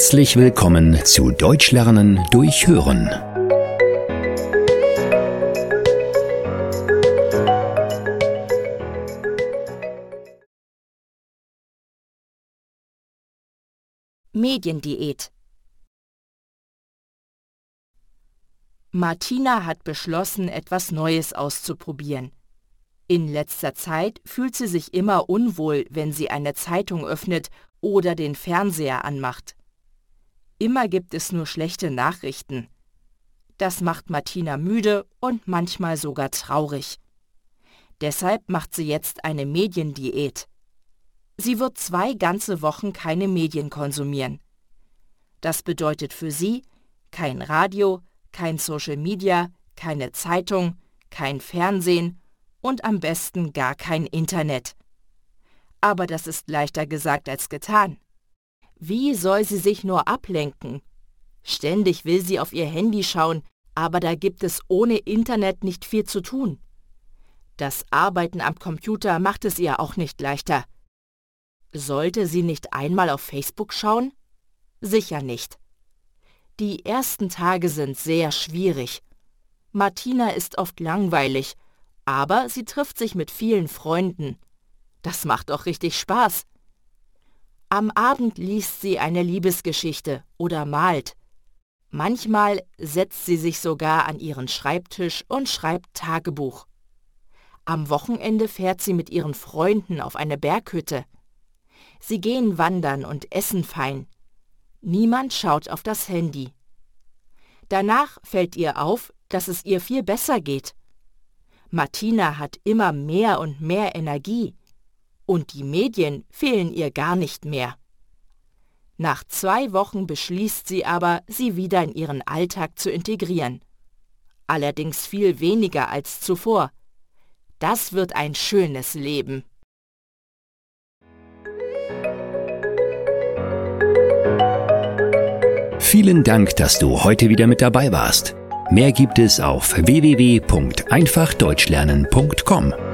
Herzlich willkommen zu Deutsch lernen durch Hören. Mediendiät Martina hat beschlossen, etwas Neues auszuprobieren. In letzter Zeit fühlt sie sich immer unwohl, wenn sie eine Zeitung öffnet oder den Fernseher anmacht. Immer gibt es nur schlechte Nachrichten. Das macht Martina müde und manchmal sogar traurig. Deshalb macht sie jetzt eine Mediendiät. Sie wird zwei ganze Wochen keine Medien konsumieren. Das bedeutet für sie kein Radio, kein Social Media, keine Zeitung, kein Fernsehen und am besten gar kein Internet. Aber das ist leichter gesagt als getan. Wie soll sie sich nur ablenken? Ständig will sie auf ihr Handy schauen, aber da gibt es ohne Internet nicht viel zu tun. Das Arbeiten am Computer macht es ihr auch nicht leichter. Sollte sie nicht einmal auf Facebook schauen? Sicher nicht. Die ersten Tage sind sehr schwierig. Martina ist oft langweilig, aber sie trifft sich mit vielen Freunden. Das macht auch richtig Spaß. Am Abend liest sie eine Liebesgeschichte oder malt. Manchmal setzt sie sich sogar an ihren Schreibtisch und schreibt Tagebuch. Am Wochenende fährt sie mit ihren Freunden auf eine Berghütte. Sie gehen wandern und essen fein. Niemand schaut auf das Handy. Danach fällt ihr auf, dass es ihr viel besser geht. Martina hat immer mehr und mehr Energie und die Medien fehlen ihr gar nicht mehr. Nach zwei Wochen beschließt sie aber, sie wieder in ihren Alltag zu integrieren. Allerdings viel weniger als zuvor. Das wird ein schönes Leben. Vielen Dank, dass du heute wieder mit dabei warst. Mehr gibt es auf www.einfachdeutschlernen.com.